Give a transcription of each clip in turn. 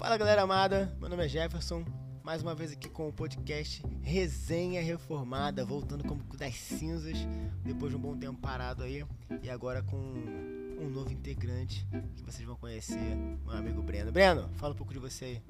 Fala galera amada, meu nome é Jefferson, mais uma vez aqui com o podcast Resenha Reformada, voltando como das cinzas, depois de um bom tempo parado aí, e agora com um novo integrante que vocês vão conhecer, meu amigo Breno. Breno, fala um pouco de você aí.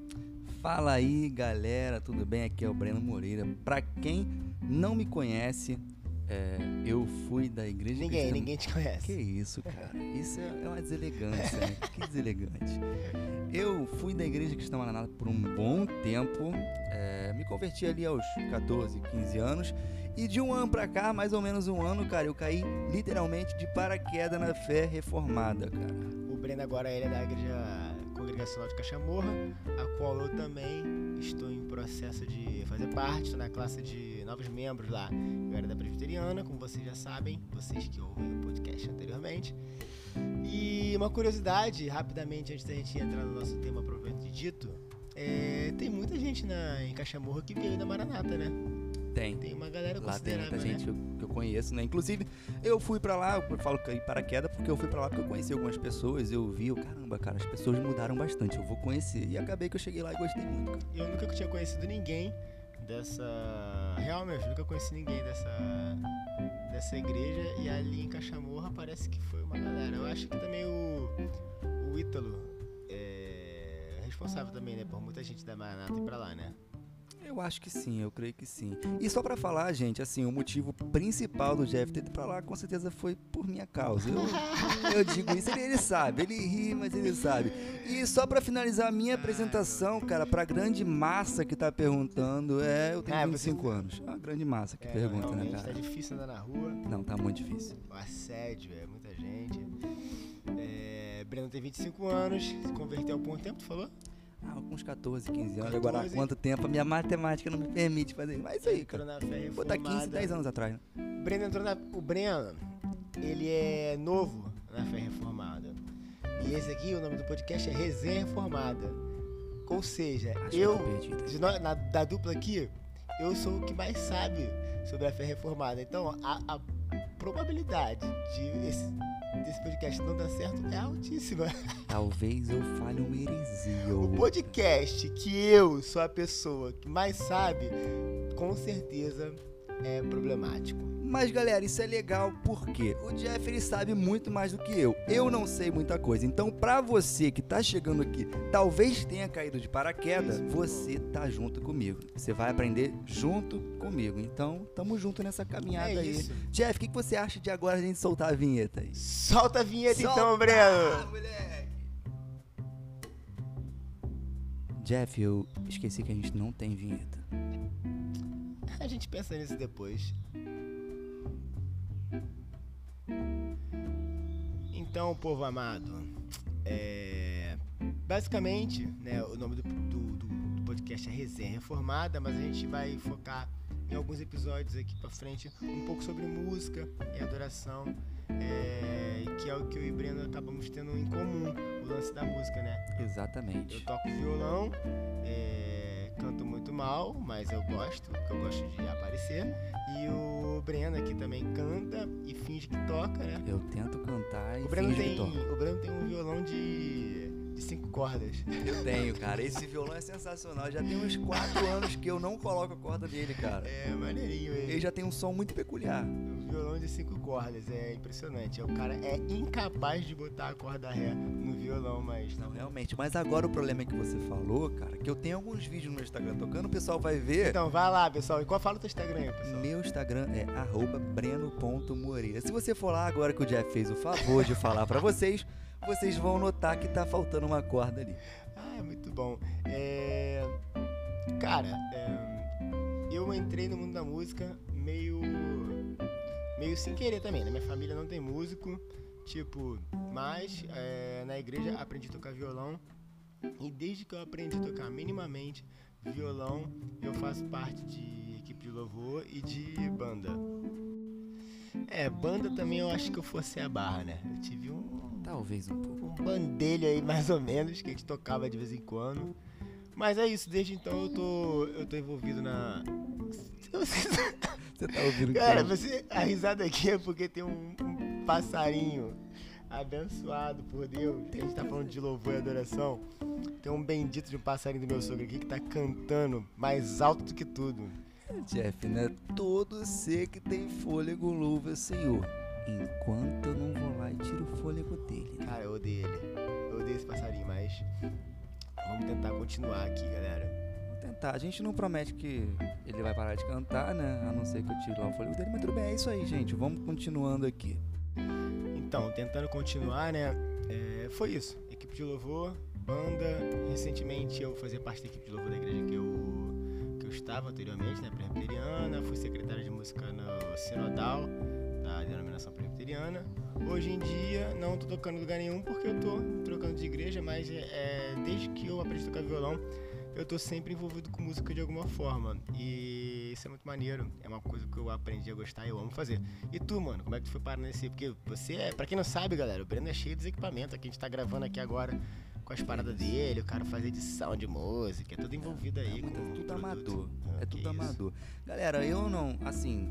Fala aí galera, tudo bem? Aqui é o Breno Moreira. Pra quem não me conhece, é, eu fui da igreja Ninguém, cristã- ninguém te conhece. Que isso, cara? Isso é é uma deselegância, né? Que deselegante. Eu fui da igreja cristã Maranata por um bom tempo. é, me converti ali aos 14, 15 anos. E de um ano pra cá, mais ou menos um ano, cara, eu caí literalmente de paraquedas na fé reformada, cara. O Breno agora ele é da igreja congregacional de Cachamorra, a qual eu também estou em processo de fazer parte, estou na classe de novos membros lá. Eu era da presbiteriana, como vocês já sabem, vocês que ouvem o podcast anteriormente. E uma curiosidade, rapidamente, antes da gente entrar no nosso tema propriamente dito, é, tem muita gente na, em Cachamorra que veio da Maranata, né? Tem. Tem uma galera Lá tem muita né? gente que eu, eu conheço, né? Inclusive, eu fui pra lá, eu falo que paraquedas porque eu fui pra lá porque eu conheci algumas pessoas, eu vi, eu, caramba, cara, as pessoas mudaram bastante, eu vou conhecer. E acabei que eu cheguei lá e gostei muito, cara. Eu nunca tinha conhecido ninguém dessa. Real mesmo, nunca conheci ninguém dessa. Dessa igreja. E ali em Cachamorra parece que foi uma galera. Eu acho que também o. o Ítalo é responsável também, né? Por muita gente da Maranata ir pra lá, né? Eu acho que sim, eu creio que sim. E só pra falar, gente, assim, o motivo principal do Jeff ter ido pra lá, com certeza foi por minha causa. Eu, eu digo isso, ele, ele sabe, ele ri, mas ele sabe. E só pra finalizar a minha apresentação, cara, pra grande massa que tá perguntando, é, eu tenho Ah, 25 você- anos. A grande massa que É, pergunta, né, cara? tá difícil andar na rua. Não, tá muito difícil. O assédio, é muita gente. É, Breno tem 25 anos, se converteu há quanto tempo, tu falou? Ah, com uns 14, 15 anos. Agora, há 14. quanto tempo? A minha matemática não me permite fazer isso. Mas isso aí, cara. Vou dar 15, reformada. 10 anos atrás, né? O Breno entrou na. O Breno, ele é novo na Fé Reformada. E esse aqui, o nome do podcast é Resenha Reformada. Ou seja, Acho eu, eu nós- na- da dupla aqui, eu sou o que mais sabe sobre a Fé Reformada. Então, a, a probabilidade de esse, desse podcast não dar certo é altíssima. Talvez eu fale uma heresia. O podcast que eu sou a pessoa que mais sabe, com certeza é problemático. Mas galera, isso é legal porque o Jeff ele sabe muito mais do que eu. Eu não sei muita coisa. Então, pra você que tá chegando aqui, talvez tenha caído de paraquedas, você tá junto comigo. Você vai aprender junto comigo. Então, tamo junto nessa caminhada É aí. Jeff, o que, que você acha de agora a gente soltar a vinheta aí? Solta a vinheta então, Solta, Breno! moleque! Jeff, eu esqueci que a gente não tem vinheta. A gente pensa nisso depois. Então, povo amado, é, basicamente, né, o nome do, do- do- podcast é Resenha Reformada, mas a gente vai focar em alguns episódios aqui pra frente um pouco sobre música e adoração, é, que é o que eu e Breno acabamos tendo em comum, o lance da música, né? Exatamente. Eu toco violão, é, canto muito mal, mas eu gosto, porque eu gosto de aparecer. E o Breno aqui também canta e finge que toca, né? Eu tento cantar e O Breno, finge que tem, toco. o Breno tem um violão de, de cinco cordas. Eu tenho, cara. Esse violão é sensacional. Já tem uns 4 anos que eu não coloco a corda dele, cara. É maneirinho ele. Ele já tem um som muito peculiar. Um violão de cinco cordas, é impressionante. O cara é incapaz de botar a corda ré violão, mas Não, realmente. Mas agora o problema é que você falou, cara, que eu tenho alguns vídeos no Instagram tocando, o pessoal vai ver. Então, vai lá, pessoal. E qual fala o teu Instagram aí, pessoal? Meu Instagram é breno.moreira. Se você for lá agora que o Jeff fez o favor de falar pra vocês, vocês vão notar que tá faltando uma corda ali. Ah, é muito bom. É, Cara, é, eu entrei no mundo da música meio. meio sem querer também, né? Minha família não tem músico, tipo, mas é, na igreja aprendi a tocar violão. E desde que eu aprendi a tocar minimamente violão, eu faço parte de equipe de louvor e de banda. É, banda também eu acho que eu fosse a barra, né? Eu tive um, Talvez um pouco. um bandelho aí, mais ou menos, que a gente tocava de vez em quando. Mas é isso, desde então eu tô, eu tô envolvido na. Você tá ouvindo Cara, você, a risada aqui é porque tem um, um passarinho abençoado por Deus. A gente tá falando de louvor e adoração. Tem um bendito de um passarinho do meu sogro aqui que tá cantando mais alto do que tudo. Jeff, né? Todo ser que tem fôlego louva o Senhor. Enquanto eu não vou lá e tiro o fôlego dele. né? Cara, eu odeio ele. Eu odeio esse passarinho, mas vamos tentar continuar aqui, galera. Vamos tentar. A gente não promete que ele vai parar de cantar, né? A não ser que eu tire lá o fôlego dele. Mas tudo bem, é isso aí, gente. Vamos continuando aqui. Então, tentando continuar, né? é, foi isso. Equipe de louvor, banda. Recentemente eu fazia parte da equipe de louvor da igreja que eu, que eu estava anteriormente, né? Presbiteriana. Fui secretário de música no Sinodal, da denominação presbiteriana. Hoje em dia não tô tocando lugar nenhum porque eu tô trocando de igreja, mas é, é, desde que eu aprendi a tocar violão, eu tô sempre envolvido com música de alguma forma. E isso é muito maneiro. É uma coisa que eu aprendi a gostar e eu amo fazer. E tu, mano, como é que tu foi parar nesse? Porque você é, pra quem não sabe, galera, o Breno é cheio dos equipamentos. Aqui a gente tá gravando aqui agora com as paradas dele, o cara faz edição de música, é tudo envolvido aí É, com muito- tudo produto. amador. Ah, É tudo amador. Galera, eu não, assim,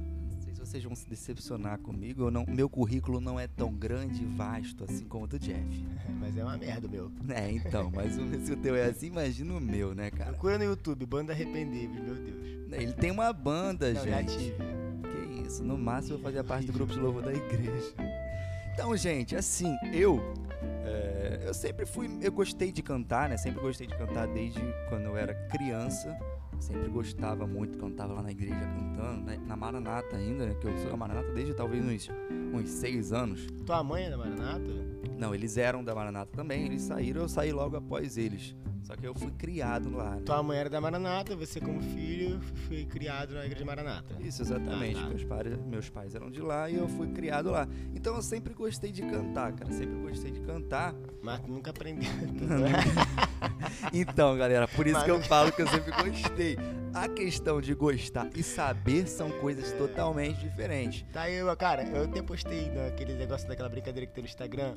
vocês vão se decepcionar comigo, eu não, meu currículo não é tão grande e vasto assim como o do Jeff. Mas é uma merda, meu. É, então, mas o- se o teu é assim, imagina o meu, né, cara? Procura no YouTube, Banda Arrependíveis, meu Deus. Ele tem uma banda, Não, já gente. tive. Que isso, no máximo eu fazia parte do grupo de louvor da igreja. Então, gente, assim, eu. é, eu sempre fui. Eu gostei de cantar, né? Sempre gostei de cantar desde quando eu era criança. Sempre gostava muito, cantava lá na igreja cantando, né? na Maranata ainda, né? Que eu sou da Maranata desde talvez uns, uns seis anos. Tua mãe é da Maranata? Não, eles eram da Maranata também, eles saíram, eu saí logo após eles. Só que eu fui criado lá, né? Tua mãe era da Maranata, você como filho foi criado na igreja Maranata. Isso, exatamente. Ah, tá. Meus, pais, meus pais eram de lá e eu fui criado lá. Então eu sempre gostei de cantar, cara. Sempre gostei de cantar. Mas nunca aprendeu. Então, galera, por isso Mas que eu falo que eu sempre gostei. A questão de gostar e saber são coisas totalmente diferentes. Tá eu, cara, eu até postei naquele negócio daquela brincadeira que tem no Instagram.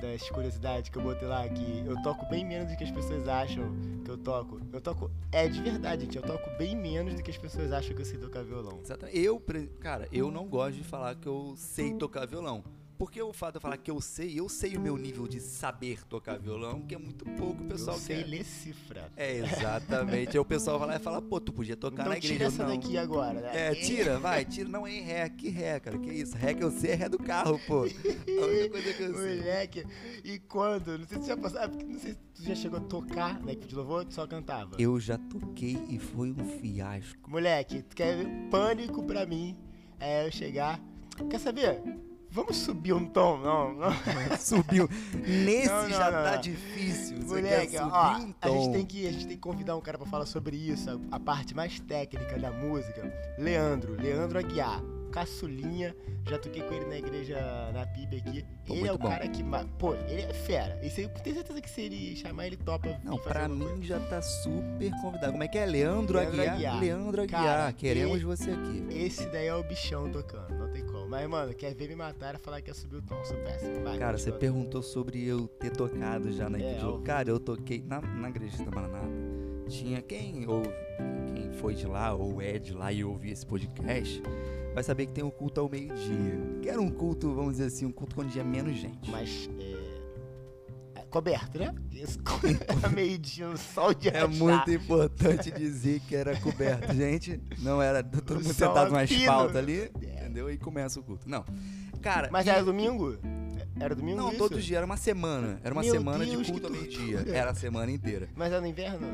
Das curiosidades que eu botei lá, que eu toco bem menos do que as pessoas acham que eu toco. Eu toco, é de verdade, gente, eu toco bem menos do que as pessoas acham que eu sei tocar violão. Exatamente. Eu, cara, eu não gosto de falar que eu sei tocar violão. Porque o fato de eu falar que eu sei, eu sei o meu nível de saber tocar violão, que é muito pouco o pessoal eu sei quer. ler cifra. É, exatamente. Aí o pessoal vai lá e fala, pô, tu podia tocar então na igreja. tira essa não. daqui agora, né? É, tira, vai, tira. Não é em ré, que ré, cara, que isso? Ré que eu sei é ré do carro, pô. A única coisa que eu sei. Moleque, e quando? Não sei se tu já passou, ah, porque não sei se tu já chegou a tocar na equipe de louvor ou tu só cantava. Eu já toquei e foi um fiasco. Moleque, tu quer ver pânico pra mim é eu chegar. Quer saber? Vamos subir um tom? Não, não. Subiu. Nesse Não, não, já não, tá difícil. Moleque, ó, um a gente, tem que, a gente tem que convidar um cara pra falar sobre isso, a, a parte mais técnica da música. Leandro, Leandro Aguiar. Caçulinha, já toquei com ele na igreja, na PIB aqui. Pô, ele é o bom. cara que. Pô, ele é fera. Isso aí, eu tenho certeza que se ele chamar, ele topa. Não, pra mim coisa. já tá super convidado. Como é que é? Leandro, Leandro Aguiar? Aguiar. Leandro Aguiar, Cara, queremos você aqui. Esse daí é o bichão tocando, não tem como. Mas, mano, quer ver me matar e falar que ia subir o tom, sou péssimo. Vai, Cara, você perguntou sobre eu ter tocado já na É, igreja. óbvio. Cara, eu toquei na, na igreja da Maranata. Tinha quem ou quem foi de lá ou é de lá e ouviu esse podcast, vai saber que tem um culto ao meio-dia. Que era um culto, vamos dizer assim, um culto quando tinha menos gente. Mas, é... é coberto, né? Era meio-dia, no sol de É muito importante dizer que era coberto, gente. Não era todo O mundo sentado no a pino. asfalto ali, É. entendeu? E começa o culto. Não. Cara, Mas e- era domingo? Era domingo Não, isso? todos os dias, era uma semana. Era uma Meu semana Deus, de culto ao meio-dia. Era a semana inteira. Mas era no inverno?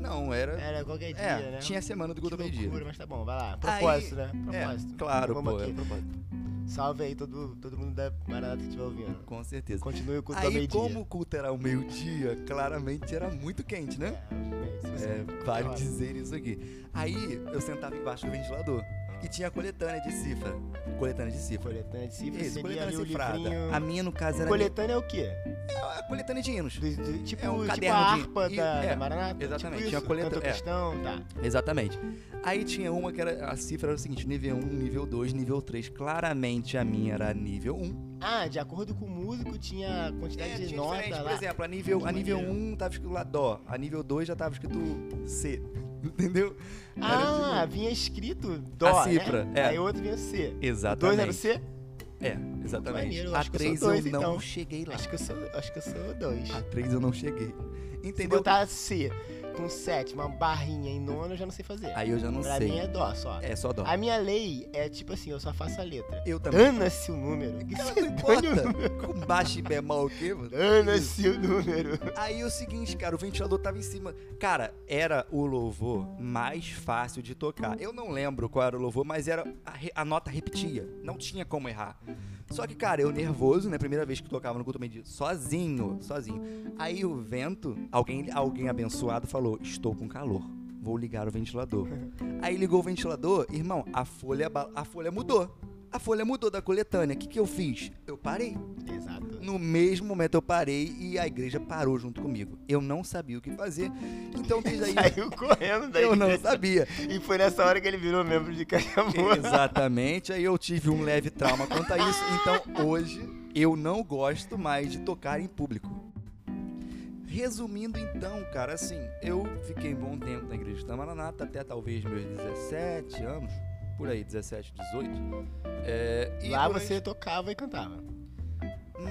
Não, era. Era qualquer dia, É, né? tinha a semana do culto ao meio-dia. mas tá bom, vai lá. Propósito, né? É, Propósito. claro, Vamos pô. aqui. é propósito. Salve aí todo, todo mundo da Maranata que estiver ouvindo. Com certeza. Continue o culto ao Aí, meio-dia. como o culto era ao meio-dia, claramente era muito quente, né? É, você- É, vale dizer isso aqui. Aí eu sentava embaixo do ventilador e tinha a coletânea de cifra. Coletânea de cifra. Coletânea de cifra Isso, coletânea cifrada. livrinho... A minha, no caso, era Coletânea é o quê? a coletânea de hinos. Do- do- tipo, É um tipo caderno a de- harpa e- da, é, da Maranata? exatamente, Tipo tinha isso, coleta- canto é. cristão, tá. Exatamente. Aí tinha uma que era. A cifra era o seguinte: nível 1, nível 2, nível 3. Claramente a minha era nível 1. Ah, de acordo com o músico, tinha quantidade É, de tinha nota lá. Por exemplo, a nível, a nível maneiro. 1 tava escrito lá Dó. A nível 2 já tava escrito C. Entendeu? Ah, tipo- vinha escrito Dó, A cifra, né? é. Aí o outro vinha C. O dois Exatamente. era o C? É, exatamente. maneiro, eu a acho que eu 3 sou dois, eu não então. cheguei lá. Acho que eu sou, acho que eu sou dois. A 3 eu não cheguei. Se Entendeu? botar C com sétima, uma barrinha em nono, eu já não sei fazer. Aí eu já não pra sei. mim é dó só. É só dó. A minha lei é tipo assim, eu só faço a letra. Eu também. Dana-se o número. Que Cara, não importa. número. Com baixo e bemol o quê, mano? Dana-se o número. Aí é o seguinte, cara, o ventilador tava em cima. Cara, era o louvor mais fácil de tocar. Eu não lembro qual era o louvor, mas era a, a nota repetia. Não tinha como errar. Só que, cara, eu nervoso, né? Primeira vez que tocava no culto meio sozinho, sozinho. Aí o vento, alguém, alguém abençoado falou: Estou com calor. Vou ligar o ventilador. Aí ligou o ventilador, irmão, a folha, a folha mudou. A folha mudou da coletânea. O que, que eu fiz? Eu parei. Exato. No mesmo momento eu parei e a igreja parou junto comigo. Eu não sabia o que fazer. Então desde aí Saiu correndo daí. eu não sabia. E foi nessa hora que ele virou membro de Cajamor. Exatamente. Aí eu tive um leve trauma quanto a isso. Então hoje eu não gosto mais de tocar em público. Resumindo então, cara, assim, eu fiquei um bom tempo na igreja da Maranata, até talvez meus 17 anos, por aí, 17, 18. É, e Lá durante- você tocava e cantava.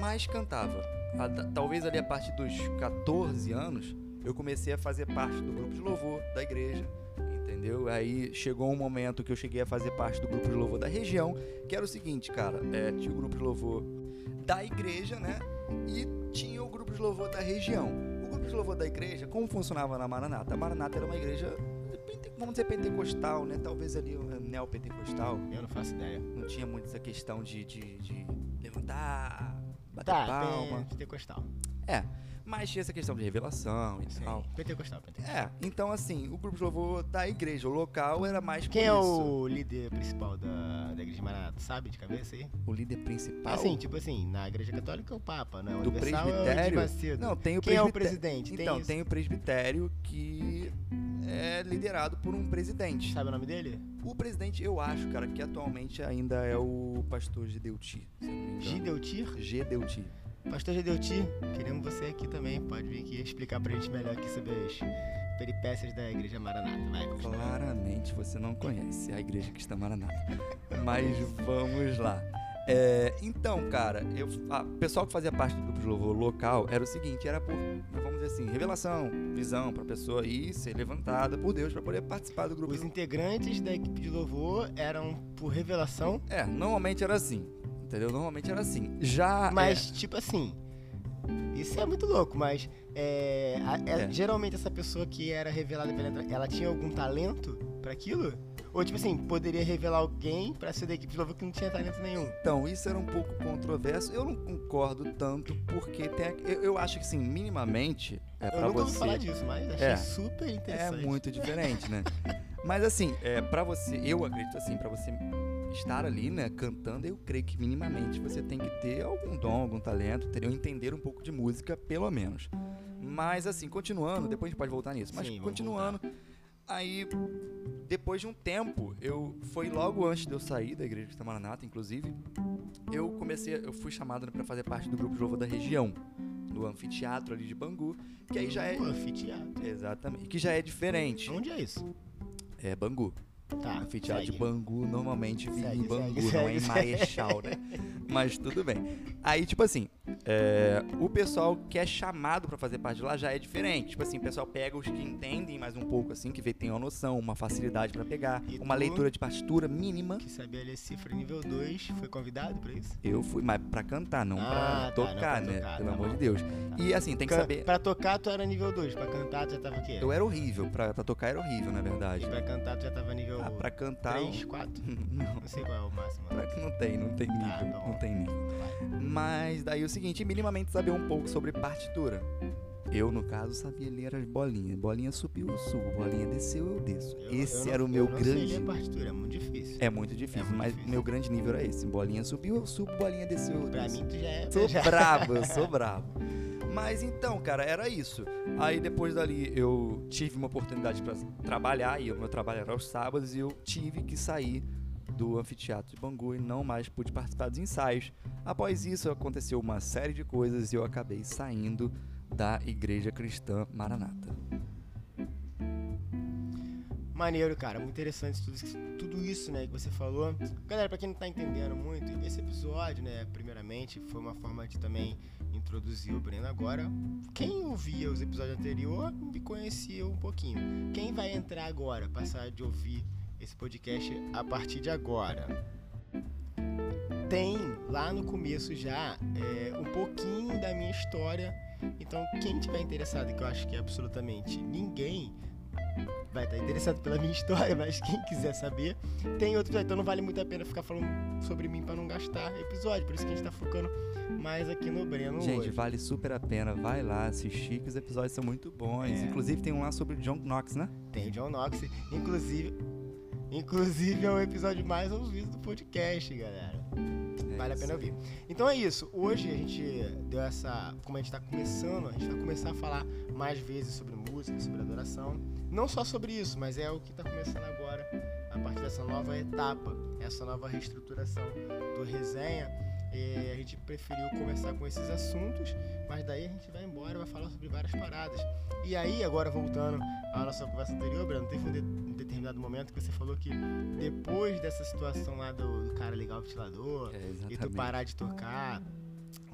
mais cantava. A- talvez ali a partir dos 14 anos, eu comecei a fazer parte do grupo de louvor da igreja, entendeu? Aí chegou um momento que eu cheguei a fazer parte do grupo de louvor da região, que era o seguinte, cara, é, tinha o grupo de louvor da igreja, né? E tinha o grupo de louvor da região. O grupo de louvor da igreja, como funcionava na Maranata? A Maranata era uma igreja, pente- vamos dizer, pentecostal, né? Talvez ali um neopentecostal. Eu não faço ideia. Não tinha muito essa questão de, de, de levantar, bater Tá, palma. tem pentecostal. É, mas tinha essa questão de revelação e Sim, tal. pentecostal, pentecostal. É, então assim, o grupo de louvor da igreja, o local, era mais Quem é isso. o líder principal da, da igreja de Maranata? Sabe de cabeça aí? o líder principal? Assim, tipo assim, na igreja católica é o Papa, né? O Do É o presbitério? Macedo. Não, tem o Quem é o presidente? Então, tem, tem o presbitério que é liderado por um presidente. Sabe o nome dele? O presidente, eu acho, cara, que atualmente ainda é o pastor Gedeuti. se eu Gedeuti. Pastor Gideutir, queremos você aqui também. Pode vir aqui explicar pra gente melhor aqui sobre as peripécias da igreja Maranata. Vai, continua. Claramente você não conhece a igreja que está Maranata. Mas vamos lá. É, então, cara, eu, a- o pessoal que fazia parte do grupo de louvor local era o seguinte, era por, vamos dizer assim, revelação, visão pra pessoa ir ser levantada por Deus pra poder participar do grupo. Os integrantes da equipe de louvor eram por revelação, É, normalmente era assim, entendeu? Normalmente era assim. Já mas tipo assim. Isso é muito louco, mas é, a- é- É. geralmente essa pessoa que era revelada pela entrada, ela tinha algum talento pra aquilo? Ou tipo assim, poderia revelar alguém pra ser da equipe de louvor que não tinha talento nenhum? Então, isso era um pouco controverso. Eu não concordo tanto, porque tem, a- eu, eu acho que, sim, minimamente, é Eu nunca você... ouvi falar disso, mas achei É. super É interessante. muito diferente, né? Mas assim, é, para você, eu acredito assim, pra você estar ali, né, cantando, eu creio que minimamente você tem que ter algum dom, algum talento, entendeu? Entender um pouco de música, pelo menos. Mas assim, continuando, depois a gente pode voltar nisso, mas Sim, continuando, aí depois de um tempo, eu foi logo antes de eu sair da igreja de Maranata, inclusive, eu comecei, eu fui chamado para fazer parte do grupo de louvor da região, do anfiteatro ali de Bangu, que aí já é Pô, anfiteatro. exatamente, que já é diferente. Onde é isso? É Bangu. Tá, Anfiteatro de. Bangu normalmente vive em Bangu, segue, não segue, é em. Marechal, né? Mas tudo bem. Aí, tipo assim, é, o pessoal que é chamado pra fazer parte de lá já é diferente. Tipo assim, o pessoal pega os que entendem mais um pouco, assim, que vê tem uma noção, uma facilidade pra pegar, E uma tu? leitura de partitura mínima. Que sabia ler cifra nível 2, foi convidado pra isso? Eu fui, mas pra cantar, não Ah, pra tá, tocar, pra né? tocar, Pelo tá amor bom. de Deus. Tá. E assim, tem que Can- saber. Pra tocar tu era nível 2, pra cantar tu já tava o quê? Eu era horrível, pra, pra tocar era horrível, na verdade. E pra cantar tu já tava nível Ah, pra cantar. 3, 4? Não. Não sei qual é o máximo. Pra que não tem, não tem nível, tá não tem nível. Mas daí o seguinte, minimamente saber um pouco sobre partitura. Eu, no caso, sabia ler as bolinhas. Bolinha subiu, eu subo. Bolinha desceu, eu desço. Eu- esse eu não- era o meu eu não grande. Sei ler partitura, é muito difícil. É muito difícil, muito mas difícil. meu grande nível era esse. Bolinha subiu, eu subo. Bolinha desceu, eu Pra desço. mim tu já é. Sou já... brabo, eu sou brabo. Mas então, cara, era isso. Aí depois dali eu tive uma oportunidade para trabalhar, e o meu trabalho era aos sábados, e eu tive que sair do anfiteatro de Bangu e não mais pude participar dos ensaios. Após isso aconteceu uma série de coisas e eu acabei saindo da Igreja Cristã Maranata. Maneiro, cara. Muito interessante tudo, tudo isso, né, que você falou. Galera, pra quem não tá entendendo muito, esse episódio, né, primeiramente, foi uma forma de também introduzir o Breno agora. Quem ouvia os episódios anteriores me conhecia um pouquinho. Quem vai entrar agora, passar de ouvir esse podcast a partir de agora? Tem lá no começo já é, um pouquinho da minha história. Então, quem tiver interessado, que eu acho que é absolutamente ninguém vai estar interessado pela minha história, mas quem quiser saber, tem outro episódio. Então não vale muito a pena ficar falando sobre mim para não gastar episódio. Por isso que a gente tá focando mais aqui no Breno Gente, hoje. vale super a pena. Vai lá assistir, que os episódios são muito bons. É. Inclusive tem um lá sobre o John Knox, né? Tem o John Knox, inclusive. Inclusive é o episódio mais ouvido do podcast, galera. É Vale a pena ouvir. Então é isso. Hoje a gente deu essa. Como a gente tá começando, a gente vai começar a falar mais vezes sobre música, sobre adoração. Não só sobre isso, mas é o que tá começando agora, a partir dessa nova etapa, essa nova reestruturação do resenha. É, a gente preferiu começar com esses assuntos, mas daí a gente vai embora e vai falar sobre várias paradas. E aí, agora voltando à nossa conversa anterior, Breno, teve um, de- um determinado momento que você falou que depois dessa situação lá do, do cara ligar o ventilador, É, e tu parar de tocar,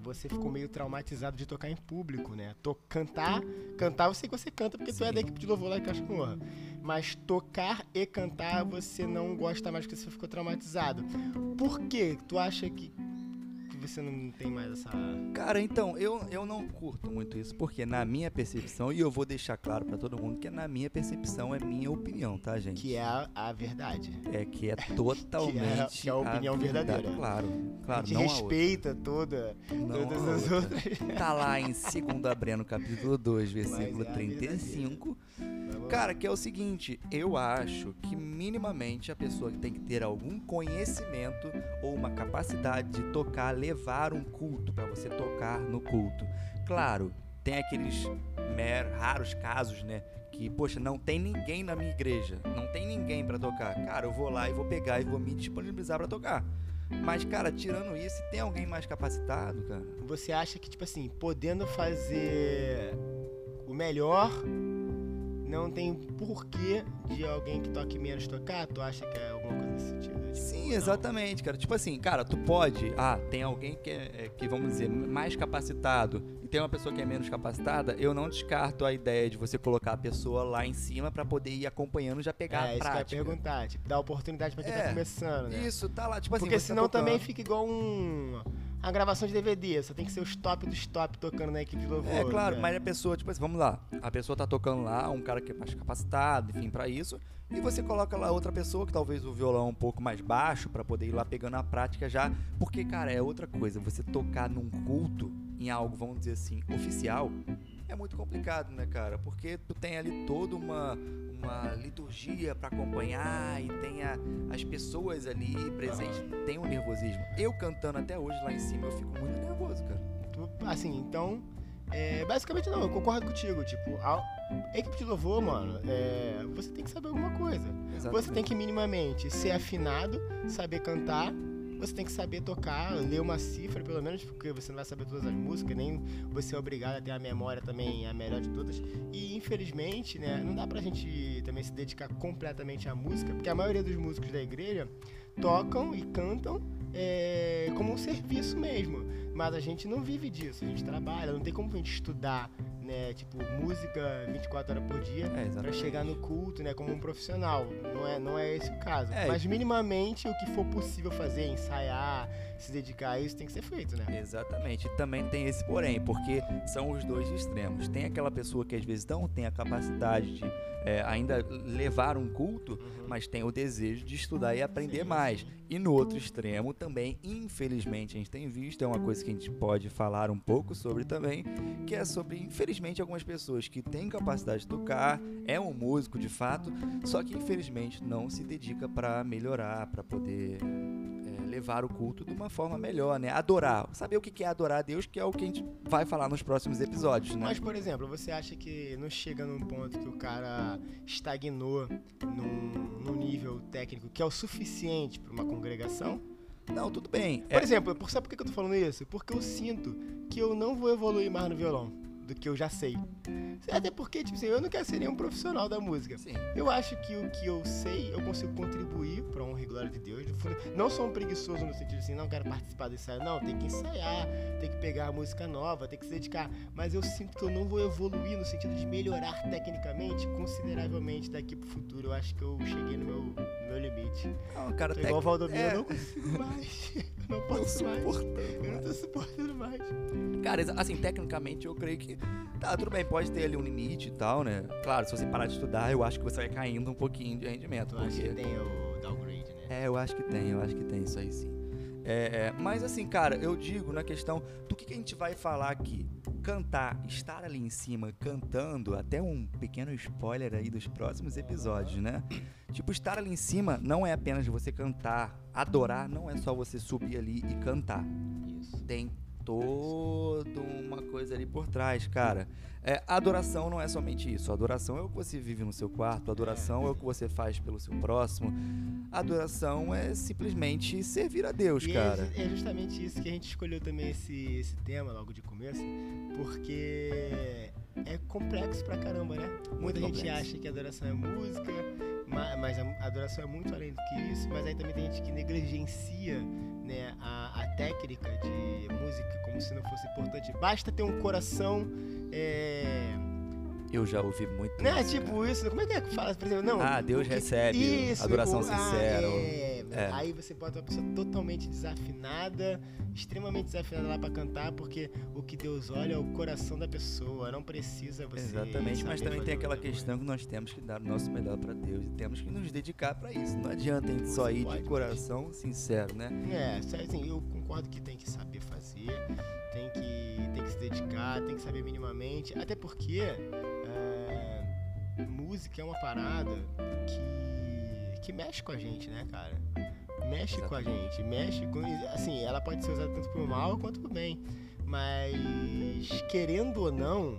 você ficou meio traumatizado de tocar em público, né? To cantar, cantar eu sei que você canta porque tu é Sim. da equipe de louvor lá em Cascamorra. Mas tocar e cantar você não gosta mais porque você ficou traumatizado. Por quê? Tu acha que, que você não tem mais essa. Cara, então, eu, eu não curto muito isso, porque na minha percepção, e eu vou deixar claro pra todo mundo que na minha percepção é minha opinião, tá, gente? que é a, a verdade? É que é totalmente que é a opinião verdadeira. Claro, claro, a gente não a respeita toda. Não todas a as outra. outras. Tá lá em 2 Breno, capítulo 2, versículo é a 35. Cara, que é o seguinte, eu acho que minimamente a pessoa tem que ter algum conhecimento ou uma capacidade de tocar, levar um culto pra você tocar no culto. Claro, tem aqueles raros casos, né, que poxa, não tem ninguém na minha igreja, não tem ninguém pra tocar. Cara, eu vou lá e vou pegar e vou me disponibilizar pra tocar. Mas cara, tirando isso, tem alguém mais capacitado, cara, Você acha que, tipo assim, podendo fazer o melhor, não tem porquê de alguém que toque menos tocar? Tu acha que é alguma coisa nesse sentido? Tipo, Sim, não? exatamente, cara. Tipo assim, cara, tu pode. Ah, tem alguém que é, é, que vamos dizer, mais capacitado tem uma pessoa que é menos capacitada. Eu não descarto a ideia de você colocar a pessoa lá em cima pra poder ir acompanhando, já pegar É, a isso que eu ia prática. perguntar. Tipo, dar oportunidade pra quem É, tá começando, né? Isso, tá lá, tipo assim. Porque tá senão também tocando. fica igual um... Uma gravação de DVD, só tem que ser os top dos top tocando na equipe de louvor. É claro, né? mas a pessoa, tipo assim, vamos lá. A pessoa tá tocando lá, um cara que é mais capacitado, enfim, pra isso. E você coloca lá outra pessoa que talvez o violão é um pouco mais baixo pra poder ir lá pegando a prática já. Porque, cara, é outra coisa. Você tocar num culto, em algo, vamos dizer assim, oficial, é muito complicado, né, cara? Porque tu tem ali toda uma, uma liturgia pra acompanhar e tem a- as pessoas ali presentes. Tem um nervosismo. Eu cantando até hoje lá em cima, eu fico muito nervoso, cara. Assim, então. é, basicamente não, eu concordo contigo. Tipo, a equipe de louvor, mano, é, você tem que saber alguma coisa. Você tem que minimamente ser afinado, saber cantar. Você tem que saber tocar, ler uma cifra, pelo menos, porque você não vai saber todas as músicas, nem você é obrigado a ter a memória também a melhor de todas. E infelizmente, né, não dá pra gente também se dedicar completamente à música, porque a maioria dos músicos da igreja tocam e cantam é, como um serviço mesmo. Mas a gente não vive disso, a gente trabalha, não tem como a gente estudar, né, tipo, música 24 horas por dia É, Pra exatamente. chegar no culto, né, como um profissional. Não é, não é esse o caso. É, Mas minimamente o que for possível fazer, ensaiar, se dedicar a isso, tem que ser feito, né? Exatamente. E também tem esse porém, porque são os dois extremos. Tem aquela pessoa que às vezes não tem a capacidade de é, ainda levar um culto, mas tem o desejo de estudar e aprender Sim, mais. sim. E no outro extremo também, infelizmente, a gente tem visto, é uma coisa que a gente pode falar um pouco sobre também, que é sobre, infelizmente, algumas pessoas que têm capacidade de tocar, é um músico de fato, só que infelizmente não se dedica para melhorar, para poder levar o culto de uma forma melhor, né? Adorar. Saber o que é adorar a Deus, que é o que a gente vai falar nos próximos episódios, né? Mas, por exemplo, você acha que não chega num ponto que o cara estagnou num, num nível técnico que é o suficiente para uma congregação? Não, tudo bem. Por É, exemplo, sabe por que eu tô falando isso? Porque eu sinto que eu não vou evoluir mais no violão do que eu já sei. Até porque, tipo assim, eu não quero ser nenhum profissional da música. Sim. Eu acho que o que eu sei, eu consigo contribuir pra honra e glória de Deus. Não sou um preguiçoso no sentido assim, não quero participar do ensaio. Não, tem que ensaiar, tem que pegar a música nova, tem que se dedicar. Mas eu sinto que eu não vou evoluir no sentido de melhorar tecnicamente consideravelmente daqui pro futuro. Eu acho que eu cheguei no meu, meu limite. Não, cara, Tô igual o Valdomiro, é, eu não consigo mais. Eu não não posso mais. suportando, Eu não tô suportando mais. Cara, assim, tecnicamente eu creio que. Tá, tudo bem, pode ter ali um limite e tal, né? Claro, se você parar de estudar, eu acho que você vai caindo um pouquinho de rendimento. Acha Porque... que tem o downgrade, né? É, eu acho que tem, eu acho que tem isso aí sim. É, é, mas assim, cara, eu digo na questão do que, que a gente vai falar aqui. Cantar, estar ali em cima cantando, até um pequeno spoiler aí dos próximos episódios, né? Tipo, estar ali em cima não é apenas você cantar, adorar não é só você subir ali e cantar Isso. tem toda uma coisa ali por trás, cara. É, a adoração não é somente isso. A adoração é o que você vive no seu quarto, a adoração é, o que você faz pelo seu próximo. A adoração é simplesmente servir a Deus, E cara. É, é justamente isso que a gente escolheu também esse, esse tema logo de começo, porque é complexo pra caramba, né? Muita gente complexo. acha que a adoração é música, ma- mas a adoração é muito além do que isso, mas aí também tem gente que negligencia né, a, a técnica de música como se não fosse importante. Basta ter um coração. É, Eu já ouvi muito né, isso, tipo cara. isso, como é que é que fala? Por exemplo, não. Ah, Deus que- recebe isso, adoração o- ah, sincera. É. É. Aí você bota uma pessoa totalmente desafinada, extremamente desafinada lá pra cantar, porque o que Deus olha é o coração da pessoa, não precisa você. Exatamente, mas também tem aquela questão que nós temos que dar o nosso melhor pra Deus e temos que nos dedicar pra isso. Não adianta a gente só ir de mas- coração sincero, né? É, assim, eu concordo que tem que saber fazer, tem que, tem que se dedicar, tem que saber minimamente, até porque é, música é uma parada que, que mexe com a gente, né, cara? Mexe com a Exatamente. gente, mexe com. Assim, ela pode ser usada tanto pro mal quanto pro bem. Mas querendo ou não,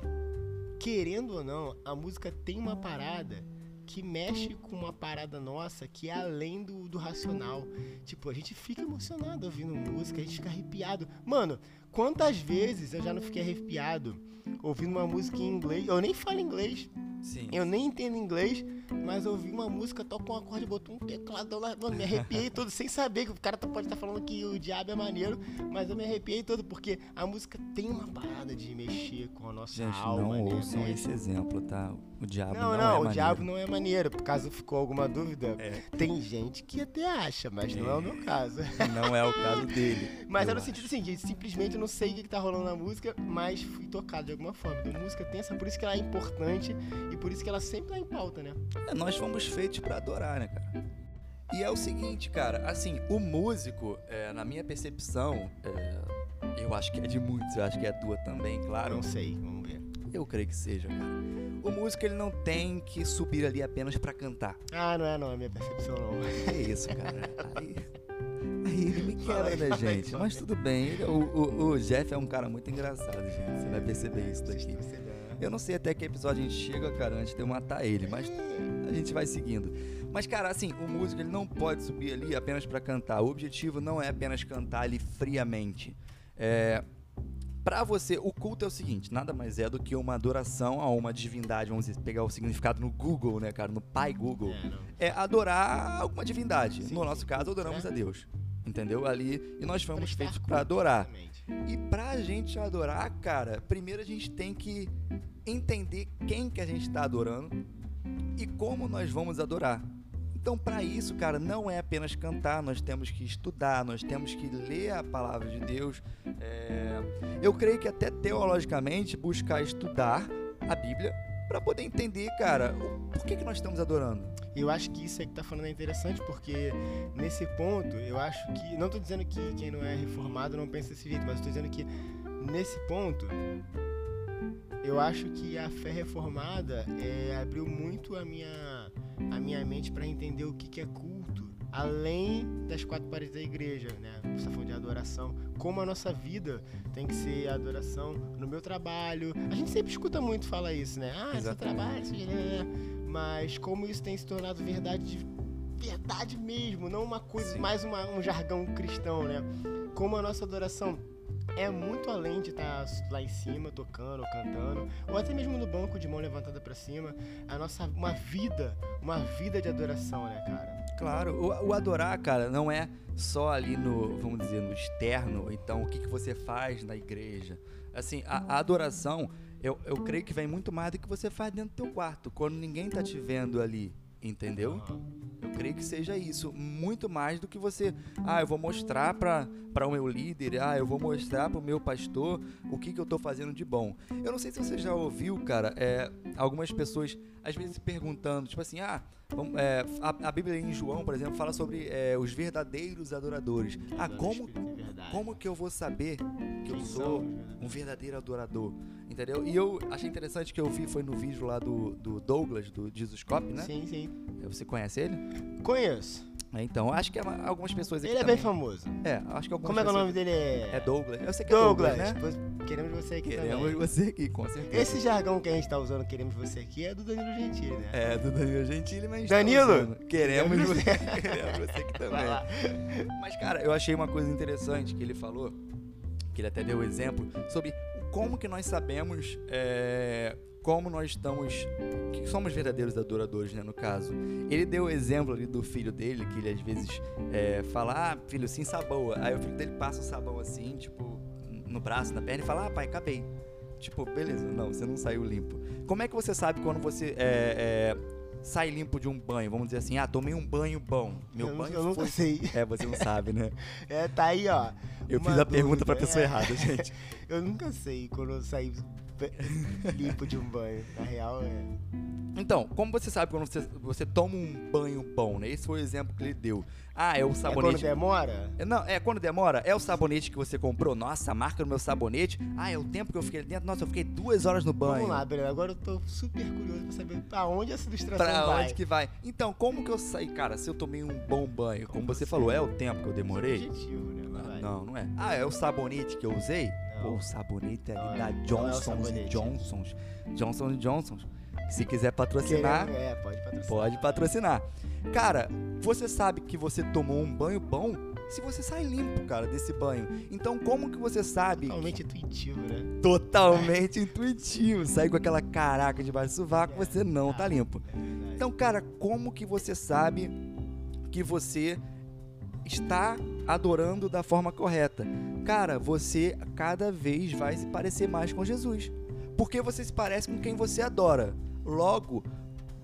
querendo ou não, a música tem uma parada que mexe com uma parada nossa que é além do, do racional. Tipo, a gente fica emocionado ouvindo música, a gente fica arrepiado. Mano, quantas vezes eu já não fiquei arrepiado ouvindo uma música em inglês? Eu nem falo inglês, Sim. eu nem entendo inglês, mas eu ouvi uma música, toca um acorde, botou um tecladão lá, mano, me arrepiei todo, sem saber que o cara tá- pode estar falando que o diabo é maneiro, mas eu me arrepiei todo, porque a música tem uma parada de mexer com a nossa Gente, alma, não né? ouçam Mexe- esse exemplo, tá? O diabo Não, não, não, é o maneiro. diabo não é maneiro. Por caso ficou alguma dúvida, É. tem gente que até acha, mas não é o meu caso. Não é o caso dele. Mas é no acho. sentido assim, que simplesmente eu não sei o que que tá rolando na música, mas fui tocado de alguma forma. Então música tem essa, por isso que ela é importante e por isso que ela sempre tá em pauta, né? É, nós fomos feitos pra adorar, né, cara? E é o seguinte, cara, assim, o músico, é, na minha percepção, é, eu acho que é de muitos, eu acho que é tua também, claro. Não sei, vamos ver. Eu creio que seja, cara. O músico, ele não tem que subir ali apenas pra cantar. Ah, não é não, é minha percepção não. É isso, cara. Aí, aí ele me quebra, né, gente? Mas tudo bem. o, o- o Jeff é um cara muito engraçado, gente. Você vai perceber isso daqui. né? Eu não sei até que episódio a gente chega, cara, antes de eu matar ele, mas a gente vai seguindo. Mas, cara, assim, o músico ele não pode subir ali apenas pra cantar. O objetivo não é apenas cantar ali friamente. É. Pra você, o culto é o seguinte, nada mais é do que uma adoração a uma divindade, vamos dizer, pegar o significado no Google, né, cara, no pai Google, É, é adorar alguma divindade. Sim, no nosso sim. caso, adoramos É. a Deus. Entendeu? Ali, e nós fomos feitos pra adorar. exatamente. E pra gente adorar, cara, primeiro a gente tem que entender quem que a gente tá adorando e como nós vamos adorar. Então, pra isso, cara, não é apenas cantar, nós temos que estudar, nós temos que ler a palavra de Deus. É, Eu creio que até teologicamente buscar estudar a Bíblia pra poder entender, cara, o por que, que nós estamos adorando. Eu acho que isso aí que tá falando é interessante, porque nesse ponto, eu acho que. Não tô dizendo que quem não é reformado não pensa desse jeito, mas tô dizendo que nesse ponto, eu acho que a fé reformada é, abriu muito a minha, a minha mente para entender o que, que é culto, além das quatro paredes da igreja, né? Você tá falando de adoração, como a nossa vida tem que ser adoração no meu trabalho. A gente sempre escuta muito falar isso, né? Ah, seu Exatamente. trabalho, seu... mas como isso tem se tornado verdade de verdade mesmo, não uma coisa, Sim. mais uma- um jargão cristão, né? Como a nossa adoração é muito além de estar lá em cima tocando ou cantando, ou até mesmo no banco de mão levantada para cima. A nossa uma vida, uma vida de adoração, né, cara? Claro, o, o, adorar, cara, não é só ali no, vamos dizer, no externo, então o que, que você faz na igreja. Assim, a, a adoração, eu, eu creio que vem muito mais do que você faz dentro do teu quarto, quando ninguém tá te vendo ali, entendeu? Eu creio que seja isso, muito mais do que você, ah, eu vou mostrar para o meu líder, ah, eu vou mostrar para o meu pastor o que, que eu estou fazendo de bom. Eu não sei se você já ouviu, cara, é, algumas pessoas às vezes perguntando, tipo assim, ah, vamos, é, a, a, Bíblia em João, por exemplo, fala sobre é, os verdadeiros adoradores. Ah, como, como que eu vou saber que eu sou um verdadeiro adorador? Entendeu? E eu achei interessante que eu vi, foi no vídeo lá do, do Douglas, do Jesus Cop, né? Sim, sim. Você conhece ele? Conheço. É, então, acho que é algumas pessoas Ele é também. bem famoso. É, acho que algumas Como é que o nome dele é? É Douglas. Eu sei que Douglas, é Douglas, né? Queremos você aqui queremos também. Queremos você aqui, com certeza. Esse jargão que a gente tá usando, queremos você aqui, é do Danilo Gentili, né? É, do Danilo Gentili, mas Danilo! Tá queremos você, queremos você aqui também. Mas, cara, eu achei uma coisa interessante que ele falou, que ele até deu o exemplo, sobre como que nós sabemos... É, como nós estamos, que somos verdadeiros adoradores, né, no caso. Ele deu o exemplo ali do filho dele, que ele às vezes é, fala, ah, filho, sim, sabão. Aí o filho dele passa o sabão assim, tipo, no braço, na perna e fala, ah, pai, acabei. Tipo, beleza, não, você não saiu limpo. Como é que você sabe quando você é, é, sai limpo de um banho? Vamos dizer assim, ah, tomei um banho bom. Meu eu, banho eu nunca foi... sei. É, você não sabe, né? É, tá aí, ó. Eu fiz a dúvida, pergunta pra pessoa é. errada, gente. eu nunca sei quando eu saí limpo de um banho. Na real, é. Então, como você sabe quando você, você toma um banho bom, né? Esse foi o exemplo que ele deu. Ah, é o sabonete. É quando demora? É, não, é quando demora. É o sabonete que você comprou. Nossa, a marca do meu sabonete. Ah, é o tempo que eu fiquei dentro. Nossa, eu fiquei duas horas no banho. Vamos lá, Breno. Agora eu tô super curioso pra saber pra onde essa ilustração pra vai. Pra onde que vai. Então, como que eu saí? Cara, se eu tomei um bom banho, como, como você, falou, é o tempo que eu demorei? É objetivo, né? Não, não é. Ah, é o sabonete que eu usei? Pô, o sabonete ali da é Johnson's é Johnson's. Johnson's Johnson's. Se quiser patrocinar, é, pode patrocinar. Pode patrocinar. Cara, você sabe que você tomou um banho bom se você sai limpo, cara, desse banho. Então, como que você sabe? Totalmente que... intuitivo, né? Totalmente intuitivo. Sai com aquela caraca debaixo do sovaco, é, você não tá limpo. É então, cara, como que você sabe que você está adorando da forma correta. Cara, você cada vez vai se parecer mais com Jesus. Porque você se parece com quem você adora. Logo,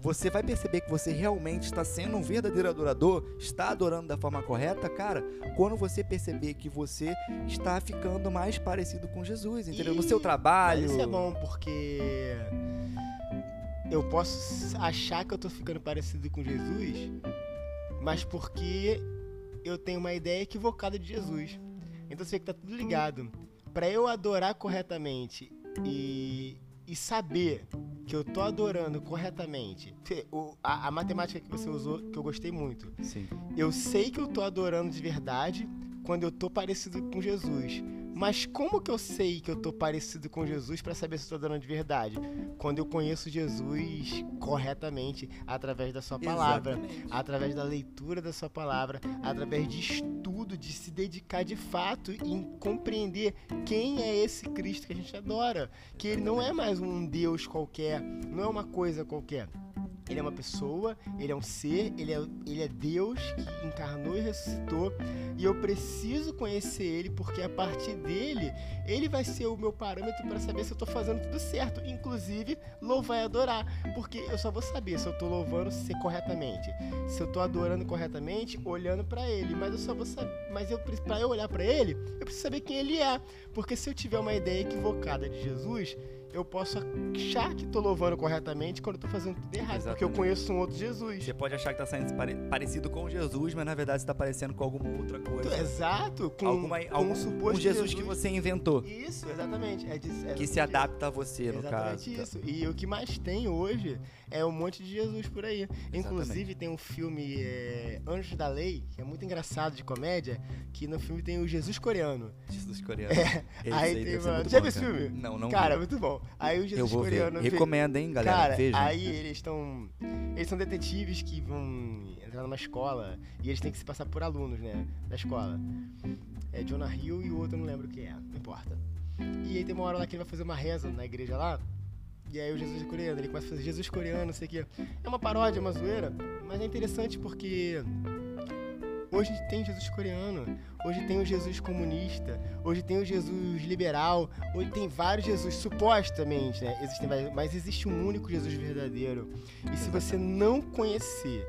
você vai perceber que você realmente está sendo um verdadeiro adorador, está adorando da forma correta, cara, quando você perceber que você está ficando mais parecido com Jesus, entendeu? E... No seu trabalho. Isso é bom, porque eu posso achar que eu estou ficando parecido com Jesus, mas porque eu tenho uma ideia equivocada de Jesus. Então você vê que tá tudo ligado. Para eu adorar corretamente e, e saber que eu tô adorando corretamente, o, a, a, matemática que você usou, que eu gostei muito. Sim. Eu sei que eu tô adorando de verdade quando eu tô parecido com Jesus. Mas como que eu sei que eu tô parecido com Jesus para saber se estou dando de verdade? Quando eu conheço Jesus corretamente através da sua palavra, Exatamente. através da leitura da sua palavra, através de estudo, de se dedicar de fato em compreender quem é esse Cristo que a gente adora, que ele não é mais um Deus qualquer, não é uma coisa qualquer. Ele é uma pessoa, ele é um ser, ele é, ele é Deus que encarnou e ressuscitou. E eu preciso conhecer ele, porque a partir dele, ele vai ser o meu parâmetro para saber se eu estou fazendo tudo certo. Inclusive, louvar e adorar. Porque eu só vou saber se eu estou louvando se corretamente. Se eu estou adorando corretamente, olhando para ele. Mas eu só vou saber. Mas eu, para eu olhar para ele, eu preciso saber quem ele é. Porque se eu tiver uma ideia equivocada de Jesus, eu posso achar que estou louvando corretamente quando estou fazendo tudo errado, Exatamente. porque eu conheço um outro Jesus. Você pode achar que está saindo parecido com Jesus, mas na verdade está parecendo com alguma outra coisa. Exato, com, alguma, com algum, um suposto um Jesus, Jesus, que você inventou. Isso, exatamente. É, é que se adapta a você, no exatamente caso. isso. E o que mais tem hoje é um monte de Jesus por aí. Exatamente. Inclusive tem um filme é, Anjos da Lei, que é muito engraçado de comédia, que no filme tem o Jesus coreano. Jesus coreano. É. aí tem uma... Já viu esse filme? Não, não Cara, vi. muito bom. Aí o Jesus vou coreano. Ver. Recomenda, hein, galera? Cara, Veja. aí eles estão. Eles são detetives que vão entrar numa escola e eles têm que se passar por alunos, né? Da escola. é Jonah Hill e o outro eu não lembro quem é, não importa. E aí tem uma hora lá que ele vai fazer uma reza na igreja lá. E aí o Jesus coreano, ele começa a fazer Jesus coreano, não sei o quê. É uma paródia, uma zoeira, mas é interessante porque hoje tem Jesus coreano, hoje tem o Jesus comunista, hoje tem o Jesus liberal, hoje tem vários Jesus, supostamente, né? Existem vários, mas existe um único Jesus verdadeiro. E se você não conhecer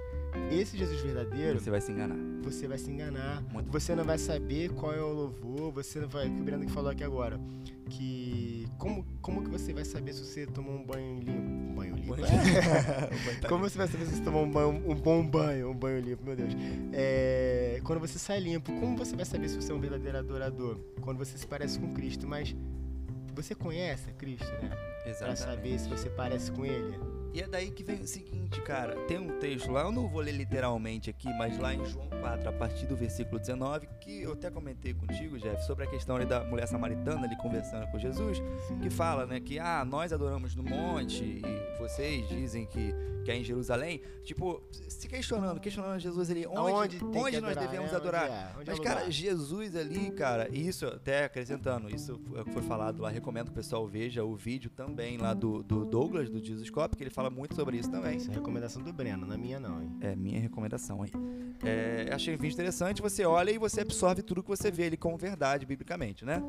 esse Jesus verdadeiro, Você vai se enganar. você vai se enganar, Muito você não vai saber qual é o louvor, você não vai. O que o Breno que falou aqui agora. Que. Como, como que você vai saber se você tomou um banho limpo? Um banho limpo? como você vai saber se você tomou um, banho, um bom banho, um banho limpo, meu Deus. É, quando você sai limpo, como você vai saber se você é um verdadeiro adorador? Quando você se parece com Cristo, mas você conhece a Cristo, né? Pra Exatamente. saber se você parece com ele. E é daí que vem o seguinte, cara. Tem um texto lá, eu não vou ler literalmente aqui, mas lá em João 4, a partir do versículo 19, que eu até comentei contigo, Jeff, sobre a questão ali da mulher samaritana ali conversando com Jesus, que fala, né, que ah, nós adoramos no monte e vocês dizem que, que é em Jerusalém. Tipo, se questionando, questionando Jesus ali, onde, que onde nós adorar, devemos é, onde adorar? é? Onde é Mas, o cara? Jesus ali, cara, e isso até acrescentando, isso é foi falado lá, recomendo que o pessoal veja o vídeo também lá do, do Douglas, do Jesus Cop, que ele fala muito sobre isso também. Isso é recomendação do Breno, na minha não, hein? É minha recomendação aí. É, achei o vídeo interessante, você olha e você absorve tudo que você vê ali como verdade, biblicamente, né?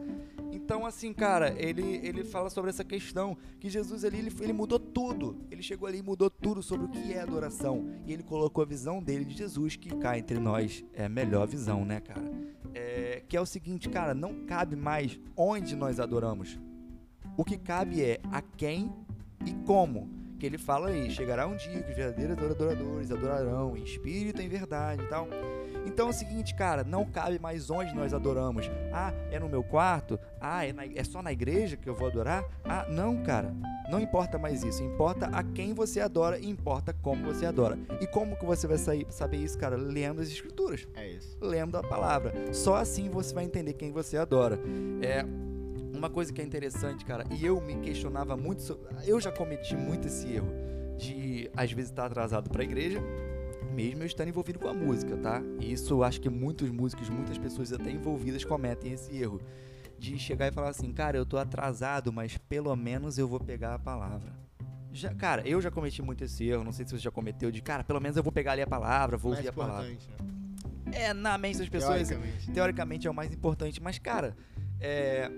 Então, assim, cara, ele, ele fala sobre essa questão que Jesus ali, ele, ele mudou tudo. Ele chegou ali e mudou tudo sobre o que é adoração. E ele colocou a visão dele de Jesus, que cá entre nós é a melhor visão, né, cara? É, que é o seguinte, cara, não cabe mais onde nós adoramos. O que cabe é a quem e como. Que ele fala aí, chegará um dia que os verdadeiros adoradores adorarão em espírito e em verdade e tal. Então é o seguinte, cara, não cabe mais onde nós adoramos. Ah, é no meu quarto? Ah, é, na- é só na igreja que eu vou adorar? Ah, não, cara. Não importa mais isso. Importa a quem você adora e importa como você adora. E como que você vai sair, saber isso, cara? Lendo as escrituras É isso. lendo a palavra. Só assim você vai entender quem você adora. É uma coisa que é interessante, cara, e eu me questionava muito, sobre, eu já cometi muito esse erro de às vezes estar atrasado para a igreja, mesmo eu estando envolvido com a música, tá? E isso acho que muitos músicos, muitas pessoas até envolvidas cometem esse erro de chegar e falar assim, cara, eu tô atrasado, mas pelo menos eu vou pegar a palavra. Já, cara, eu já cometi muito esse erro, não sei se você já cometeu, de cara, pelo menos eu vou pegar ali a palavra, vou ouvir a palavra. né? É, na mente das pessoas, Teoricamente. teoricamente é o mais importante, mas cara, é...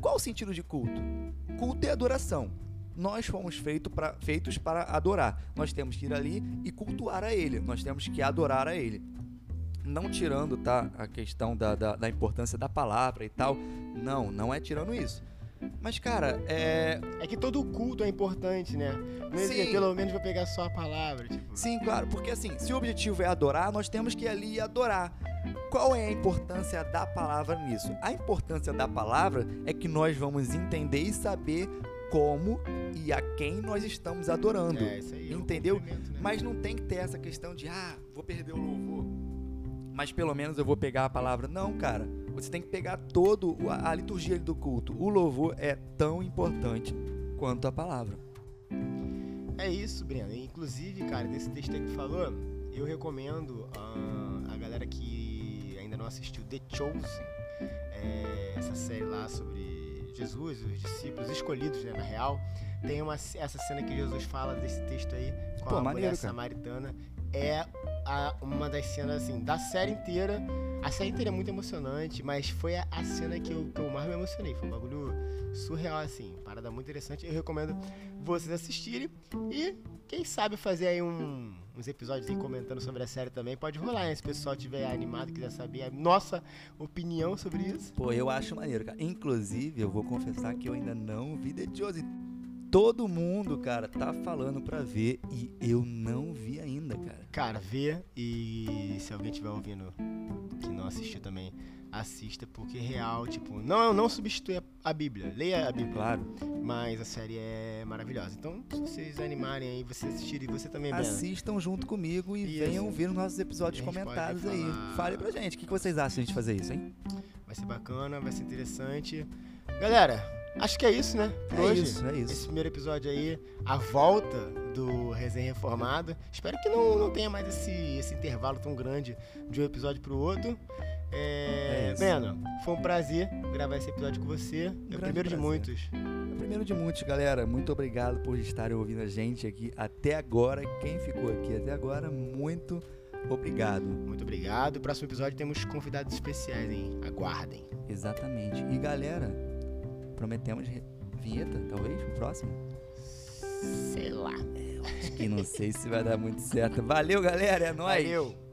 qual o sentido de culto? Culto é adoração. Nós fomos feito pra, feitos para adorar. Nós temos que ir ali e cultuar a Ele. Nós temos que adorar a Ele. Não tirando, tá, a questão da, da, da importância da palavra e tal. Não, não é tirando isso. Mas, cara, é, É que todo culto é importante, né? Sim. pelo menos vou pegar só a palavra, tipo. Sim, claro, porque assim, se o objetivo é adorar, nós temos que ir ali adorar. Qual é a importância da palavra nisso? A importância da palavra é que nós vamos entender e saber como e a quem nós estamos adorando. É, isso aí. é Entendeu? né? Mas não tem que ter essa questão de, ah, vou perder o louvor. Mas pelo menos eu vou pegar a palavra. Não, cara. Você tem que pegar todo a, a liturgia do culto. O louvor é tão importante quanto a palavra. É isso, Breno. Inclusive, cara, desse texto aí que tu falou, eu recomendo ah, a galera que ainda não assistiu The Chosen, é, essa série lá sobre Jesus, os discípulos escolhidos, né, na real. Tem uma, essa cena que Jesus fala desse texto aí com Pô, a maneiro, mulher cara. samaritana. É a- uma das cenas, assim, da série inteira. A série inteira é muito emocionante, mas foi a, a cena que eu, que eu mais me emocionei. Foi um bagulho surreal, assim. Parada muito interessante. Eu recomendo vocês assistirem. E quem sabe fazer aí um- uns episódios aí comentando sobre a série também. Pode rolar? Se o pessoal tiver animado, quiser saber a nossa opinião sobre isso. Pô, eu acho maneiro, cara. Inclusive, eu vou confessar que eu ainda não vi The Chosen. Todo mundo, cara, tá falando pra ver e eu não vi ainda, cara. Cara, vê e se alguém tiver ouvindo que não assistiu também, assista, porque real, tipo, não, não substitui a, a Bíblia. Leia a Bíblia. Claro. Mas a série é maravilhosa. Então, se vocês animarem aí, vocês assistirem, você também, Breno. Assistam junto comigo e Isso. venham ver os nossos episódios comentados aí. Fale pra gente, o que que vocês acham de a gente fazer isso, hein? Vai ser bacana, vai ser interessante. Galera, acho que é isso, né? Por É hoje. isso, é isso. Esse primeiro episódio aí, a volta do Resenha Reformado. Espero que não, não tenha mais esse, esse intervalo tão grande de um episódio pro outro. É, É isso. Beno, foi um prazer gravar esse episódio com você. é o primeiro de prazer. muitos. É o primeiro de muitos, galera. Muito obrigado por estarem ouvindo a gente aqui até agora. Quem ficou aqui até agora, muito obrigado. Muito obrigado. Próximo episódio temos convidados especiais, hein? Aguardem. Exatamente. E galera, prometemos vinheta, talvez, o próximo? Sei lá. Acho que não sei se vai dar muito certo. Valeu, galera. É nóis. Valeu.